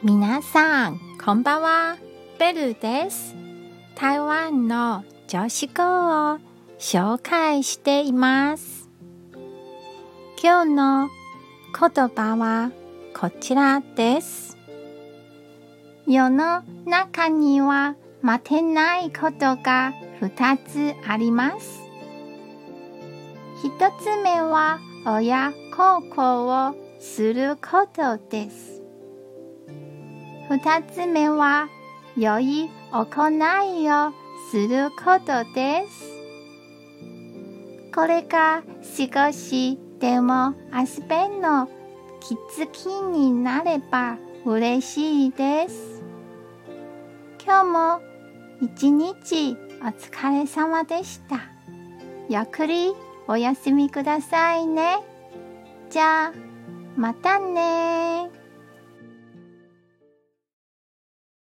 皆さん、こんばんは。ベルです。台湾の女子語を紹介しています。今日の言葉はこちらです。世の中には待てないことが二つあります。一つ目は親孝行をすることです。二つ目は良い行いをすることです。これが少しでも遊べの気づきになれば嬉しいです。今日も一日お疲れ様でした。ゆっくりお休みくださいね。じゃあ、またね